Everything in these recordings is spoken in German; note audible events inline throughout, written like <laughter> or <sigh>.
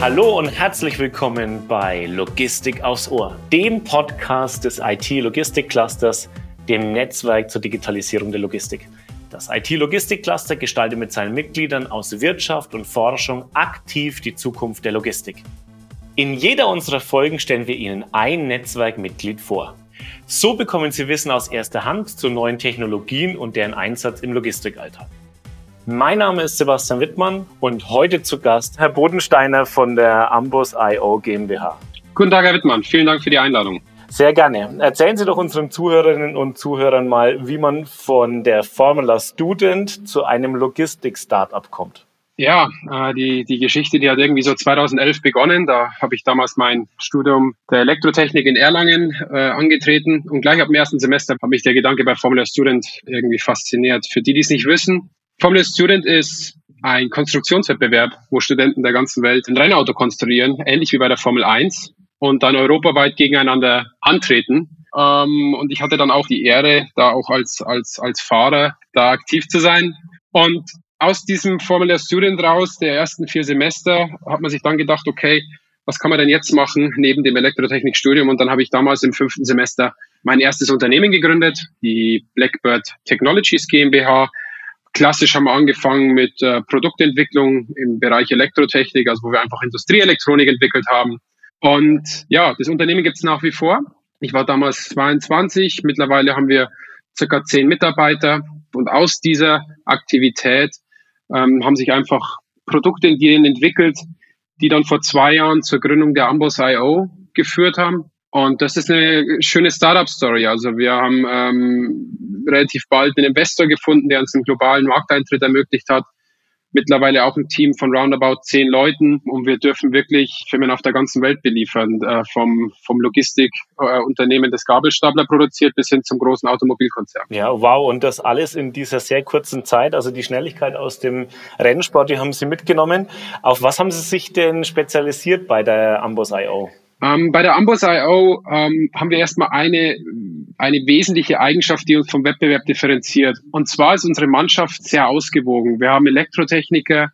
Hallo und herzlich willkommen bei Logistik aufs Ohr, dem Podcast des IT-Logistik-Clusters, dem Netzwerk zur Digitalisierung der Logistik. Das IT-Logistik-Cluster gestaltet mit seinen Mitgliedern aus Wirtschaft und Forschung aktiv die Zukunft der Logistik. In jeder unserer Folgen stellen wir Ihnen ein Netzwerkmitglied vor. So bekommen Sie Wissen aus erster Hand zu neuen Technologien und deren Einsatz im Logistikalltag. Mein Name ist Sebastian Wittmann und heute zu Gast Herr Bodensteiner von der Ambus IO GmbH. Guten Tag, Herr Wittmann. Vielen Dank für die Einladung. Sehr gerne. Erzählen Sie doch unseren Zuhörerinnen und Zuhörern mal, wie man von der Formula Student zu einem Logistik-Startup kommt. Ja, äh, die, die Geschichte, die hat irgendwie so 2011 begonnen. Da habe ich damals mein Studium der Elektrotechnik in Erlangen äh, angetreten und gleich ab dem ersten Semester hat mich der Gedanke bei Formula Student irgendwie fasziniert. Für die, die es nicht wissen, Formula Student ist ein Konstruktionswettbewerb, wo Studenten der ganzen Welt ein Rennauto konstruieren, ähnlich wie bei der Formel 1 und dann europaweit gegeneinander antreten. Ähm, und ich hatte dann auch die Ehre, da auch als, als, als Fahrer da aktiv zu sein. Und aus diesem Formula Student raus, der ersten vier Semester, hat man sich dann gedacht, okay, was kann man denn jetzt machen neben dem Elektrotechnikstudium? Und dann habe ich damals im fünften Semester mein erstes Unternehmen gegründet, die Blackbird Technologies GmbH, Klassisch haben wir angefangen mit äh, Produktentwicklung im Bereich Elektrotechnik, also wo wir einfach Industrieelektronik entwickelt haben. Und ja, das Unternehmen gibt es nach wie vor. Ich war damals 22, mittlerweile haben wir circa zehn Mitarbeiter und aus dieser Aktivität ähm, haben sich einfach Produkte entwickelt, die dann vor zwei Jahren zur Gründung der Ambos IO geführt haben. Und das ist eine schöne Startup-Story. Also wir haben ähm, relativ bald einen Investor gefunden, der uns einen globalen Markteintritt ermöglicht hat. Mittlerweile auch ein Team von roundabout zehn Leuten und wir dürfen wirklich Firmen auf der ganzen Welt beliefern, äh, vom, vom Logistikunternehmen, äh, das Gabelstapler produziert, bis hin zum großen Automobilkonzern. Ja, wow. Und das alles in dieser sehr kurzen Zeit, also die Schnelligkeit aus dem Rennsport, die haben Sie mitgenommen. Auf was haben Sie sich denn spezialisiert bei der Ambos IO? Ähm, bei der Ambos.io ähm, haben wir erstmal eine, eine wesentliche Eigenschaft, die uns vom Wettbewerb differenziert. Und zwar ist unsere Mannschaft sehr ausgewogen. Wir haben Elektrotechniker,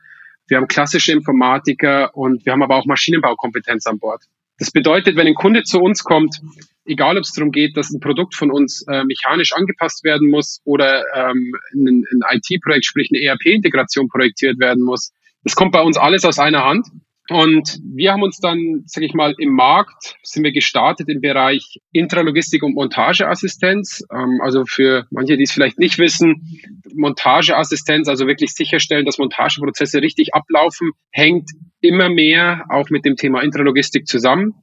wir haben klassische Informatiker und wir haben aber auch Maschinenbaukompetenz an Bord. Das bedeutet, wenn ein Kunde zu uns kommt, egal ob es darum geht, dass ein Produkt von uns äh, mechanisch angepasst werden muss oder ähm, ein, ein IT-Projekt, sprich eine ERP-Integration projektiert werden muss, das kommt bei uns alles aus einer Hand. Und wir haben uns dann, sage ich mal, im Markt sind wir gestartet im Bereich Intralogistik und Montageassistenz. Ähm, also für manche, die es vielleicht nicht wissen, Montageassistenz, also wirklich sicherstellen, dass Montageprozesse richtig ablaufen, hängt immer mehr auch mit dem Thema Intralogistik zusammen.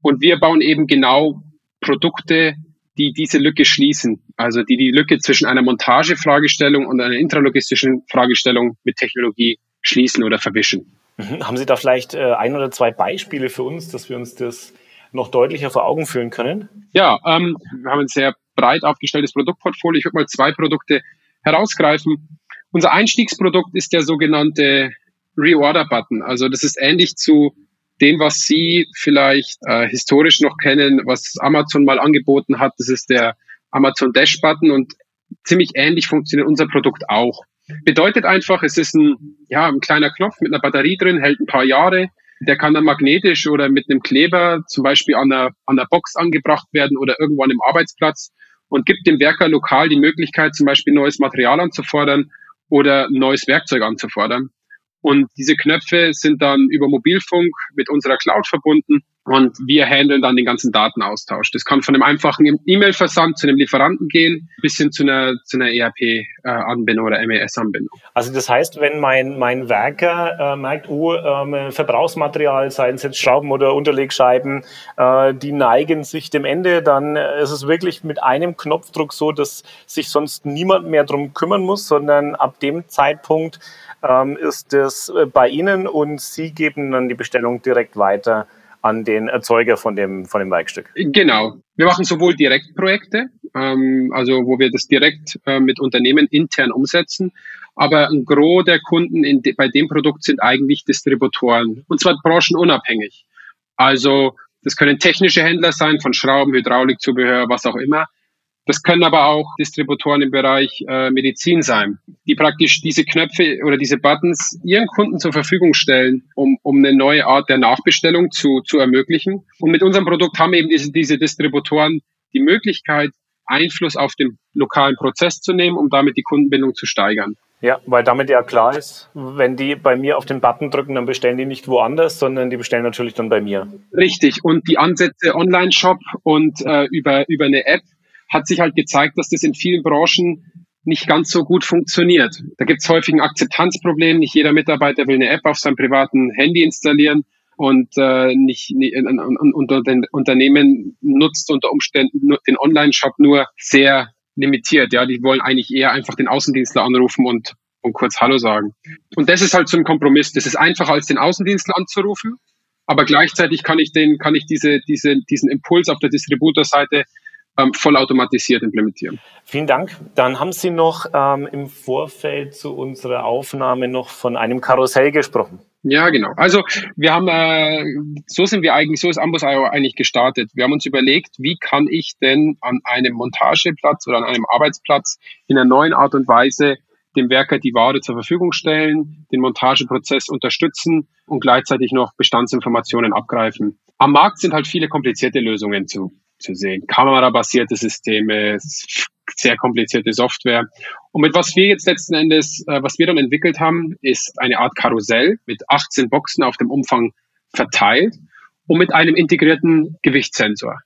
Und wir bauen eben genau Produkte, die diese Lücke schließen. Also die die Lücke zwischen einer Montagefragestellung und einer intralogistischen Fragestellung mit Technologie schließen oder verwischen. Mhm. Haben Sie da vielleicht äh, ein oder zwei Beispiele für uns, dass wir uns das noch deutlicher vor Augen führen können? Ja, ähm, wir haben ein sehr breit aufgestelltes Produktportfolio. Ich würde mal zwei Produkte herausgreifen. Unser Einstiegsprodukt ist der sogenannte Reorder-Button. Also das ist ähnlich zu dem, was Sie vielleicht äh, historisch noch kennen, was Amazon mal angeboten hat. Das ist der Amazon Dash-Button und ziemlich ähnlich funktioniert unser Produkt auch. Bedeutet einfach, es ist ein, ja, ein kleiner Knopf mit einer Batterie drin, hält ein paar Jahre. Der kann dann magnetisch oder mit einem Kleber zum Beispiel an der, an der Box angebracht werden oder irgendwo an dem Arbeitsplatz und gibt dem Werker lokal die Möglichkeit, zum Beispiel neues Material anzufordern oder neues Werkzeug anzufordern. Und diese Knöpfe sind dann über Mobilfunk mit unserer Cloud verbunden und wir handeln dann den ganzen Datenaustausch. Das kann von einem einfachen E-Mail-Versand zu einem Lieferanten gehen, bis hin zu einer, zu einer ERP-Anbindung oder MES-Anbindung. Also das heißt, wenn mein, mein Werker äh, merkt, oh, ähm, Verbrauchsmaterial, seien es jetzt Schrauben oder Unterlegscheiben, äh, die neigen sich dem Ende, dann ist es wirklich mit einem Knopfdruck so, dass sich sonst niemand mehr drum kümmern muss, sondern ab dem Zeitpunkt ähm, ist es äh, bei Ihnen und Sie geben dann die Bestellung direkt weiter an den Erzeuger von dem, von dem Werkstück. Genau. Wir machen sowohl Direktprojekte, ähm, also wo wir das direkt äh, mit Unternehmen intern umsetzen, aber ein Gros der Kunden de, bei dem Produkt sind eigentlich Distributoren und zwar branchenunabhängig. Also das können technische Händler sein von Schrauben, Hydraulikzubehör, was auch immer. Das können aber auch Distributoren im Bereich äh, Medizin sein, die praktisch diese Knöpfe oder diese Buttons ihren Kunden zur Verfügung stellen, um, um eine neue Art der Nachbestellung zu, zu ermöglichen. Und mit unserem Produkt haben eben diese, diese Distributoren die Möglichkeit, Einfluss auf den lokalen Prozess zu nehmen, um damit die Kundenbindung zu steigern. Ja, weil damit ja klar ist, wenn die bei mir auf den Button drücken, dann bestellen die nicht woanders, sondern die bestellen natürlich dann bei mir. Richtig. Und die Ansätze Online-Shop und äh, über, über eine App hat sich halt gezeigt, dass das in vielen Branchen nicht ganz so gut funktioniert. Da gibt es häufig ein Akzeptanzproblem. Nicht jeder Mitarbeiter will eine App auf seinem privaten Handy installieren und äh, nicht, nicht unter den Unternehmen nutzt unter Umständen den Online-Shop nur sehr limitiert. Ja, die wollen eigentlich eher einfach den Außendienstler anrufen und, und kurz Hallo sagen. Und das ist halt so ein Kompromiss. Das ist einfacher als den Außendienstler anzurufen, aber gleichzeitig kann ich den, kann ich diese, diese, diesen Impuls auf der Distributorseite ähm, vollautomatisiert implementieren. Vielen Dank. Dann haben Sie noch ähm, im Vorfeld zu unserer Aufnahme noch von einem Karussell gesprochen. Ja, genau. Also wir haben, äh, so sind wir eigentlich, so ist Ambus.io eigentlich gestartet. Wir haben uns überlegt, wie kann ich denn an einem Montageplatz oder an einem Arbeitsplatz in einer neuen Art und Weise dem Werker die Ware zur Verfügung stellen, den Montageprozess unterstützen und gleichzeitig noch Bestandsinformationen abgreifen. Am Markt sind halt viele komplizierte Lösungen zu zu sehen. Kamerabasierte Systeme, sehr komplizierte Software. Und mit was wir jetzt letzten Endes, äh, was wir dann entwickelt haben, ist eine Art Karussell mit 18 Boxen auf dem Umfang verteilt und mit einem integrierten Gewichtssensor.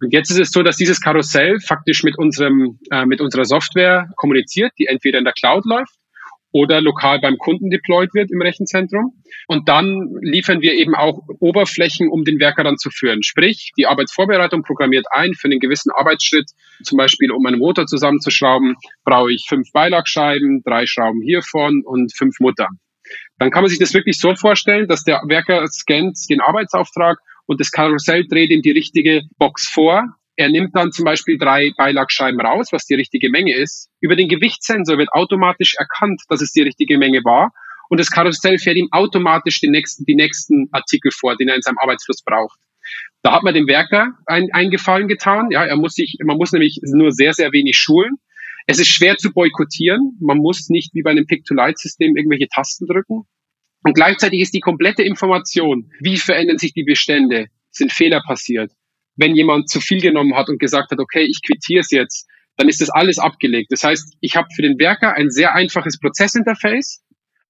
Und jetzt ist es so, dass dieses Karussell faktisch mit unserem, äh, mit unserer Software kommuniziert, die entweder in der Cloud läuft oder lokal beim Kunden deployed wird im Rechenzentrum. Und dann liefern wir eben auch Oberflächen, um den Werker dann zu führen. Sprich, die Arbeitsvorbereitung programmiert ein für einen gewissen Arbeitsschritt. Zum Beispiel, um einen Motor zusammenzuschrauben, brauche ich fünf Beilagscheiben, drei Schrauben hiervon und fünf Mutter. Dann kann man sich das wirklich so vorstellen, dass der Werker scannt den Arbeitsauftrag und das Karussell dreht ihm die richtige Box vor er nimmt dann zum Beispiel drei Beilagscheiben raus, was die richtige Menge ist. Über den Gewichtssensor wird automatisch erkannt, dass es die richtige Menge war. Und das Karussell fährt ihm automatisch den nächsten, die nächsten Artikel vor, den er in seinem Arbeitsfluss braucht. Da hat man dem Werker ein, einen Gefallen getan. Ja, er muss sich, man muss nämlich nur sehr, sehr wenig schulen. Es ist schwer zu boykottieren. Man muss nicht wie bei einem Pick-to-Light-System irgendwelche Tasten drücken. Und gleichzeitig ist die komplette Information, wie verändern sich die Bestände, sind Fehler passiert, wenn jemand zu viel genommen hat und gesagt hat, okay, ich quittiere es jetzt, dann ist das alles abgelegt. Das heißt, ich habe für den Werker ein sehr einfaches Prozessinterface,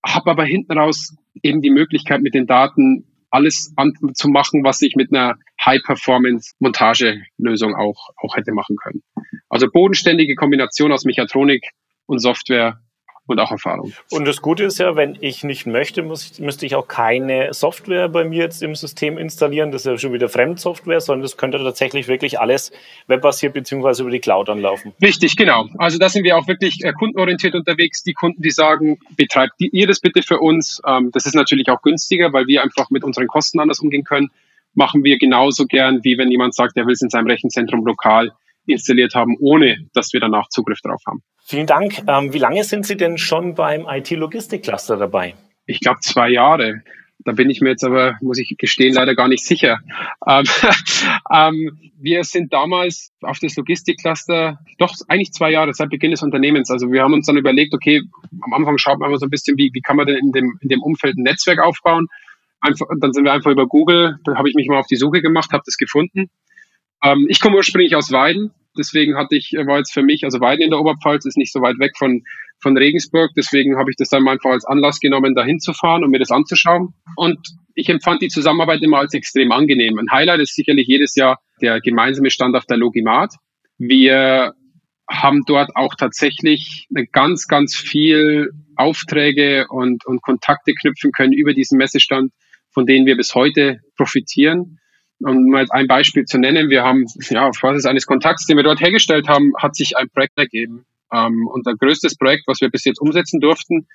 habe aber hinten raus eben die Möglichkeit, mit den Daten alles zu machen, was ich mit einer High-Performance-Montagelösung auch, auch hätte machen können. Also bodenständige Kombination aus Mechatronik und Software und auch Erfahrung. Und das Gute ist ja, wenn ich nicht möchte, muss müsste ich auch keine Software bei mir jetzt im System installieren. Das ist ja schon wieder Fremdsoftware, sondern das könnte tatsächlich wirklich alles webbasiert beziehungsweise über die Cloud anlaufen. Richtig, genau. Also da sind wir auch wirklich äh, kundenorientiert unterwegs. Die Kunden, die sagen, betreibt ihr das bitte für uns. Ähm, das ist natürlich auch günstiger, weil wir einfach mit unseren Kosten anders umgehen können. Machen wir genauso gern, wie wenn jemand sagt, er will es in seinem Rechenzentrum lokal installiert haben, ohne dass wir danach Zugriff drauf haben. Vielen Dank. Ähm, wie lange sind Sie denn schon beim IT-Logistik-Cluster dabei? Ich glaube zwei Jahre. Da bin ich mir jetzt aber, muss ich gestehen, leider gar nicht sicher. Ähm, <laughs> ähm, wir sind damals auf das Logistikcluster, doch eigentlich zwei Jahre seit Beginn des Unternehmens. Also wir haben uns dann überlegt, okay, am Anfang schaut man mal so ein bisschen, wie, wie kann man denn in dem, in dem Umfeld ein Netzwerk aufbauen. Einfach, dann sind wir einfach über Google, da habe ich mich mal auf die Suche gemacht, habe das gefunden. Ähm, ich komme ursprünglich aus Weiden, Deswegen hatte ich, war jetzt für mich, also Weiden in der Oberpfalz ist nicht so weit weg von, von Regensburg. Deswegen habe ich das dann einfach als Anlass genommen, da hinzufahren und mir das anzuschauen. Und ich empfand die Zusammenarbeit immer als extrem angenehm. Ein Highlight ist sicherlich jedes Jahr der gemeinsame Stand auf der Logimat. Wir haben dort auch tatsächlich ganz, ganz viel Aufträge und, und Kontakte knüpfen können über diesen Messestand, von denen wir bis heute profitieren. Um mal ein Beispiel zu nennen, wir haben, ja, auf Basis eines Kontakts, den wir dort hergestellt haben, hat sich ein Projekt ergeben. Ähm, unser größtes Projekt, was wir bis jetzt umsetzen durften,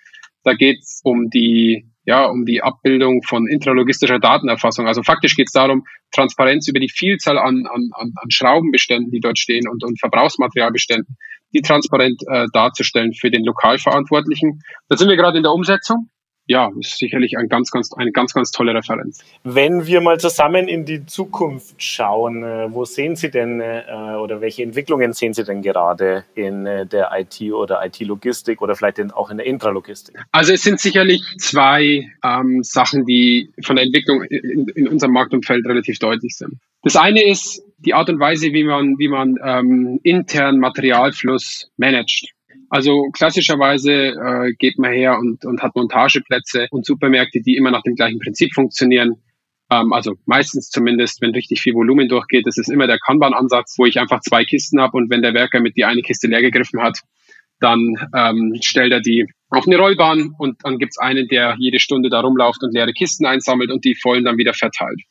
da geht es um die, ja, um die Abbildung von intralogistischer Datenerfassung. Also faktisch geht es darum, Transparenz über die Vielzahl an, an, an Schraubenbeständen, die dort stehen und, und Verbrauchsmaterialbeständen, die transparent äh, darzustellen für den Lokalverantwortlichen. Da sind wir gerade in der Umsetzung. Ja, ist sicherlich ein ganz, ganz, eine ganz, ganz tolle Referenz. Wenn wir mal zusammen in die Zukunft schauen, äh, wo sehen Sie denn äh, oder welche Entwicklungen sehen Sie denn gerade in äh, der IT oder IT-Logistik oder vielleicht auch in der Intralogistik? Also es sind sicherlich zwei ähm, Sachen, die von der Entwicklung in, in, unserem Marktumfeld relativ deutlich sind. Das eine ist die Art und Weise, wie man, wie man ähm, intern Materialfluss managt. Also klassischerweise äh, geht man her und, und hat Montageplätze und Supermärkte, die immer nach dem gleichen Prinzip funktionieren. Ähm, also meistens zumindest, wenn richtig viel Volumen durchgeht, das ist immer der Kanban-Ansatz, wo ich einfach zwei Kisten habe und wenn der Werker mit die eine Kiste leer gegriffen hat, dann ähm, stellt er die auf eine Rollbahn und dann gibt's einen, der jede Stunde da rumläuft und leere Kisten einsammelt und die vollen dann wieder verteilt.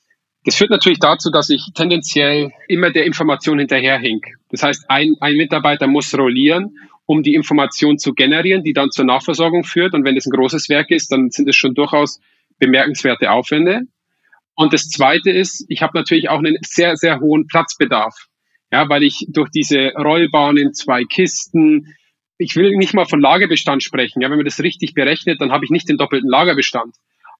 Das führt natürlich dazu, dass ich tendenziell immer der Information hinterherhink. Das heißt, ein, ein Mitarbeiter muss rollieren um die Information zu generieren, die dann zur Nachversorgung führt. Und wenn es ein großes Werk ist, dann sind es schon durchaus bemerkenswerte Aufwände. Und das Zweite ist, ich habe natürlich auch einen sehr, sehr hohen Platzbedarf. Ja, weil ich durch diese Rollbahnen, zwei Kisten, ich will nicht mal von Lagerbestand sprechen. Ja, wenn man das richtig berechnet, dann habe ich nicht den doppelten Lagerbestand.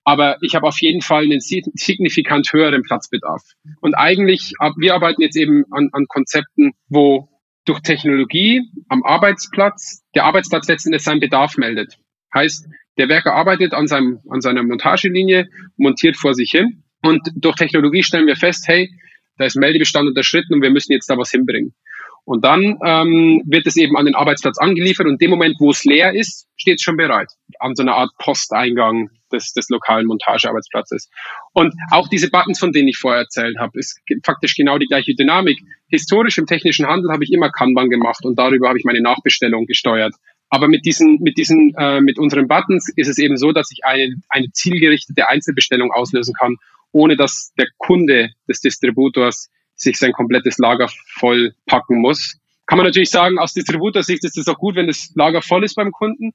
Aber ich habe auf jeden Fall einen signifikant höheren Platzbedarf. Und eigentlich, wir arbeiten jetzt eben an, an Konzepten, wo durch Technologie am Arbeitsplatz, der Arbeitsplatz letztendlich seinen Bedarf meldet. Heißt, der Werker arbeitet an, seinem, an seiner Montagelinie, montiert vor sich hin und durch Technologie stellen wir fest, hey, da ist Meldebestand unterschritten und wir müssen jetzt da was hinbringen. Und dann ähm, wird es eben an den Arbeitsplatz angeliefert und in dem Moment, wo es leer ist, steht es schon bereit. An so einer Art Posteingang des, des lokalen Montagearbeitsplatzes. Und auch diese Buttons, von denen ich vorher erzählt habe, ist faktisch genau die gleiche Dynamik. Historisch im technischen Handel habe ich immer Kanban gemacht und darüber habe ich meine Nachbestellung gesteuert. Aber mit diesen, mit diesen, äh, mit unseren Buttons ist es eben so, dass ich eine, eine zielgerichtete Einzelbestellung auslösen kann, ohne dass der Kunde des Distributors sich sein komplettes Lager voll packen muss. Kann man natürlich sagen, aus Distributorsicht ist es auch gut, wenn das Lager voll ist beim Kunden.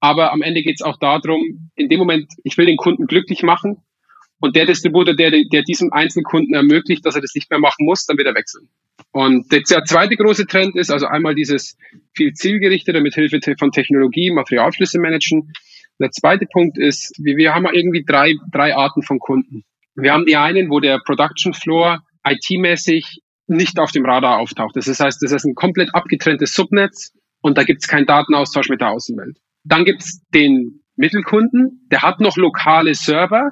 Aber am Ende geht es auch darum, in dem Moment, ich will den Kunden glücklich machen. Und der Distributor, der, der diesem Einzelkunden ermöglicht, dass er das nicht mehr machen muss, dann wird er wechseln. Und der zweite große Trend ist also einmal dieses viel zielgerichtete mit Hilfe von Technologie Materialflüsse managen. Der zweite Punkt ist, wir, wir haben irgendwie drei, drei Arten von Kunden. Wir haben die einen, wo der Production Floor IT-mäßig nicht auf dem Radar auftaucht. Das heißt, das ist ein komplett abgetrenntes Subnetz und da gibt es keinen Datenaustausch mit der Außenwelt. Dann gibt es den Mittelkunden, der hat noch lokale Server,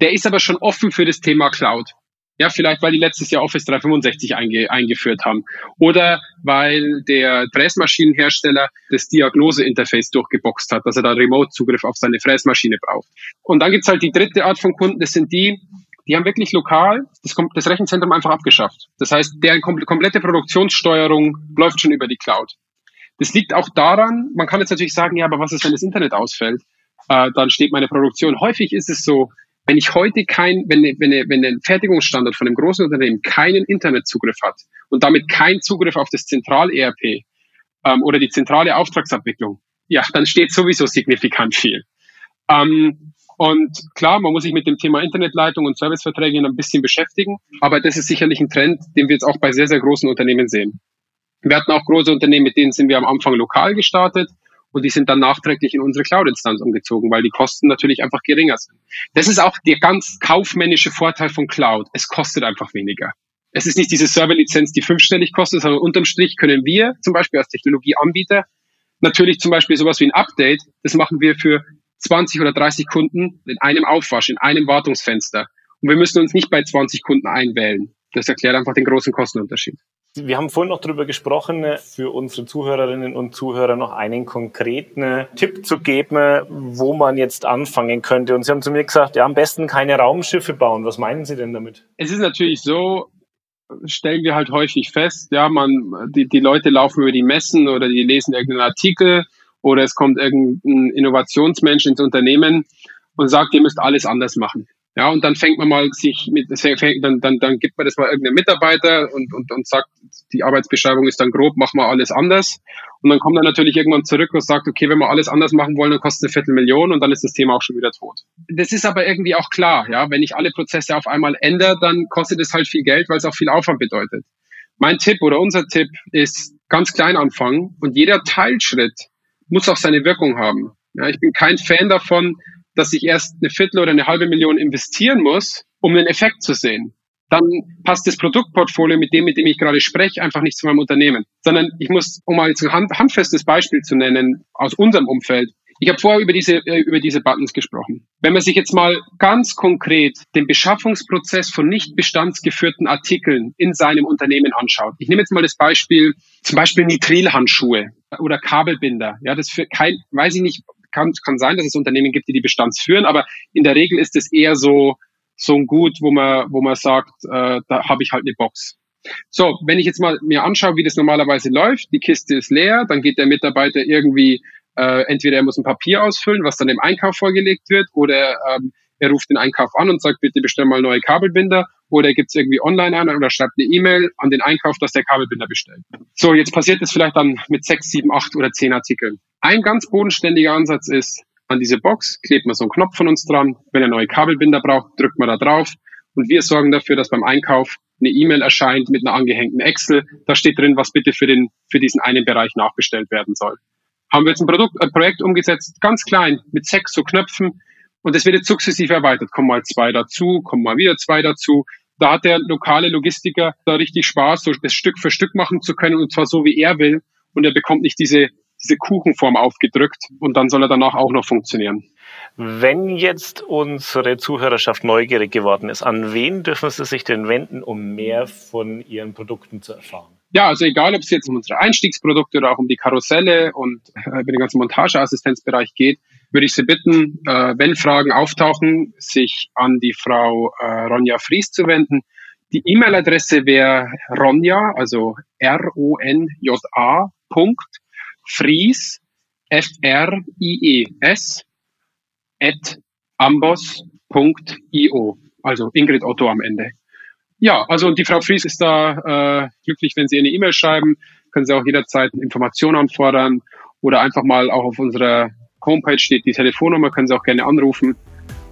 der ist aber schon offen für das Thema Cloud. Ja, vielleicht weil die letztes Jahr Office 365 einge eingeführt haben. Oder weil der Fräsmaschinenhersteller das Diagnoseinterface durchgeboxt hat, dass er da Remote-Zugriff auf seine Fräsmaschine braucht. Und dann gibt's halt die dritte Art von Kunden, das sind die, die haben wirklich lokal das, das Rechenzentrum einfach abgeschafft. Das heißt, deren komplette Produktionssteuerung läuft schon über die Cloud. Das liegt auch daran, man kann jetzt natürlich sagen, ja, aber was ist, wenn das Internet ausfällt? Äh, dann steht meine Produktion. Häufig ist es so, wenn ich heute kein, wenn, wenn, wenn ein Fertigungsstandard von einem großen Unternehmen keinen Internetzugriff hat und damit keinen Zugriff auf das Zentral-ERP ähm, oder die zentrale Auftragsabwicklung, ja, dann steht sowieso signifikant viel. Ähm, und klar, man muss sich mit dem Thema Internetleitung und Serviceverträge ein bisschen beschäftigen, aber das ist sicherlich ein Trend, den wir jetzt auch bei sehr, sehr großen Unternehmen sehen. Wir hatten auch große Unternehmen, mit denen sind wir am Anfang lokal gestartet und die sind dann nachträglich in unsere Cloud-Instanz umgezogen, weil die Kosten natürlich einfach geringer sind. Das ist auch der ganz kaufmännische Vorteil von Cloud. Es kostet einfach weniger. Es ist nicht diese Serverlizenz, die fünfstellig kostet, sondern unterm Strich können wir zum Beispiel als Technologieanbieter natürlich zum Beispiel sowas wie ein Update, das machen wir für 20 oder 30 Kunden in einem Aufwasch, in einem Wartungsfenster. Und wir müssen uns nicht bei 20 Kunden einwählen. Das erklärt einfach den großen Kostenunterschied. Wir haben vorhin noch darüber gesprochen, für unsere Zuhörerinnen und Zuhörer noch einen konkreten Tipp zu geben, wo man jetzt anfangen könnte. Und Sie haben zu mir gesagt, ja, am besten keine Raumschiffe bauen. Was meinen Sie denn damit? Es ist natürlich so, stellen wir halt häufig fest, ja, man, die, die Leute laufen über die Messen oder die lesen irgendeinen Artikel oder es kommt irgendein Innovationsmensch ins Unternehmen und sagt, ihr müsst alles anders machen. Ja, und dann fängt man mal sich mit, dann, dann, dann gibt man das mal irgendeinem Mitarbeiter und, und, und sagt, die Arbeitsbeschreibung ist dann grob, machen wir alles anders. Und dann kommt er natürlich irgendwann zurück und sagt, okay, wenn wir alles anders machen wollen, dann kostet es eine Viertelmillion und dann ist das Thema auch schon wieder tot. Das ist aber irgendwie auch klar, ja. Wenn ich alle Prozesse auf einmal ändere, dann kostet es halt viel Geld, weil es auch viel Aufwand bedeutet. Mein Tipp oder unser Tipp ist ganz klein anfangen und jeder Teilschritt muss auch seine Wirkung haben. Ja, ich bin kein Fan davon, dass ich erst eine Viertel oder eine halbe Million investieren muss, um den Effekt zu sehen. Dann passt das Produktportfolio mit dem, mit dem ich gerade spreche, einfach nicht zu meinem Unternehmen. Sondern ich muss, um mal jetzt ein hand, handfestes Beispiel zu nennen, aus unserem Umfeld, ich habe vorher über diese, äh, über diese Buttons gesprochen. Wenn man sich jetzt mal ganz konkret den Beschaffungsprozess von nicht bestandsgeführten Artikeln in seinem Unternehmen anschaut. Ich nehme jetzt mal das Beispiel, zum Beispiel Nitrilhandschuhe oder Kabelbinder. Ja, das für kein, weiß ich nicht, kann, kann sein, dass es Unternehmen gibt, die die Bestandsführen, aber in der Regel ist es eher so, so ein Gut, wo man, wo man sagt, äh, da habe ich halt eine Box. So, wenn ich jetzt mal mir anschaue, wie das normalerweise läuft, die Kiste ist leer, dann geht der Mitarbeiter irgendwie äh, entweder er muss ein Papier ausfüllen, was dann dem Einkauf vorgelegt wird, oder ähm, er ruft den Einkauf an und sagt, bitte bestell mal neue Kabelbinder, oder er gibt es irgendwie online an oder schreibt eine E-Mail an den Einkauf, dass der Kabelbinder bestellt. So, jetzt passiert es vielleicht dann mit sechs, sieben, acht oder zehn Artikeln. Ein ganz bodenständiger Ansatz ist, an diese Box klebt man so einen Knopf von uns dran. Wenn er neue Kabelbinder braucht, drückt man da drauf. Und wir sorgen dafür, dass beim Einkauf eine E-Mail erscheint mit einer angehängten Excel. Da steht drin, was bitte für, den, für diesen einen Bereich nachbestellt werden soll haben wir jetzt ein, Produkt, ein Projekt umgesetzt, ganz klein, mit sechs so Knöpfen. Und das wird jetzt sukzessiv erweitert. Kommen mal zwei dazu, kommen mal wieder zwei dazu. Da hat der lokale Logistiker da richtig Spaß, so das Stück für Stück machen zu können und zwar so, wie er will. Und er bekommt nicht diese, diese Kuchenform aufgedrückt und dann soll er danach auch noch funktionieren. Wenn jetzt unsere Zuhörerschaft neugierig geworden ist, an wen dürfen sie sich denn wenden, um mehr von ihren Produkten zu erfahren? Ja, also egal, ob es jetzt um unsere Einstiegsprodukte oder auch um die Karusselle und äh, über den ganzen Montageassistenzbereich geht, würde ich Sie bitten, äh, wenn Fragen auftauchen, sich an die Frau äh, Ronja Fries zu wenden. Die E-Mail-Adresse wäre Ronja, also R-O-N-J-A Punkt Fries, F-R-I-E-S, at ambos.io, also Ingrid Otto am Ende. Ja, also die Frau Fries ist da äh, glücklich, wenn Sie eine E-Mail schreiben. Können Sie auch jederzeit Informationen anfordern oder einfach mal auch auf unserer Homepage steht die Telefonnummer, können Sie auch gerne anrufen.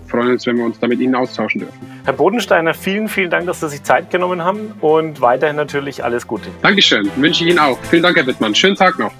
freuen uns, wenn wir uns da mit Ihnen austauschen dürfen. Herr Bodensteiner, vielen, vielen Dank, dass Sie sich Zeit genommen haben und weiterhin natürlich alles Gute. Dankeschön, wünsche ich Ihnen auch. Vielen Dank, Herr Wittmann. Schönen Tag noch.